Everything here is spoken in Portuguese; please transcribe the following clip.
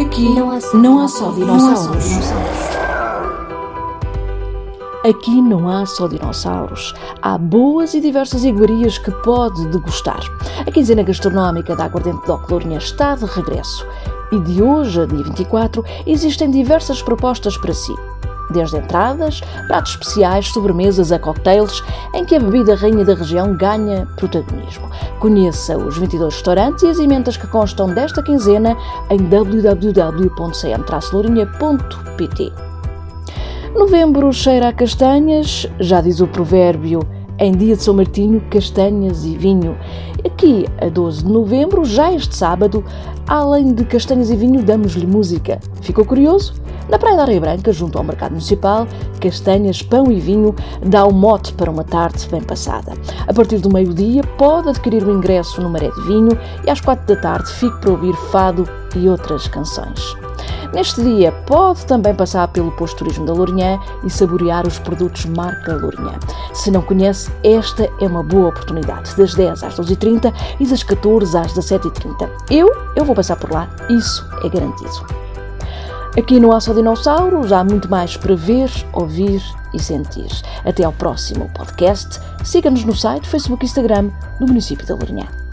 Aqui não há só, não há só dinossauros. Aqui não há só dinossauros. Há boas e diversas iguarias que pode degustar. A quinzena gastronómica da Aguardente de Oclourinha está de regresso. E de hoje a dia 24 existem diversas propostas para si desde entradas, pratos especiais, sobremesas a cocktails, em que a bebida rainha da região ganha protagonismo. Conheça os 22 restaurantes e as emendas que constam desta quinzena em www.cm-lourinha.pt. Novembro cheira a castanhas, já diz o provérbio em dia de São Martinho, castanhas e vinho. Aqui, a 12 de novembro, já este sábado, além de castanhas e vinho, damos-lhe música. Ficou curioso? Na Praia da Areia Branca, junto ao Mercado Municipal, castanhas, pão e vinho dá o mote para uma tarde bem passada. A partir do meio-dia, pode adquirir o ingresso no Maré de Vinho e às quatro da tarde fique para ouvir fado e outras canções. Neste dia, pode também passar pelo posto turismo da Lourinhã e saborear os produtos marca Lourinhã. Se não conhece, esta é uma boa oportunidade, das 10 às 12h30 e das 14 às 17h30. Eu, eu vou passar por lá, isso é garantido. Aqui no Há Só Dinossauros há muito mais para ver, ouvir e sentir. Até ao próximo podcast. Siga-nos no site, Facebook e Instagram do município da Lourinhã.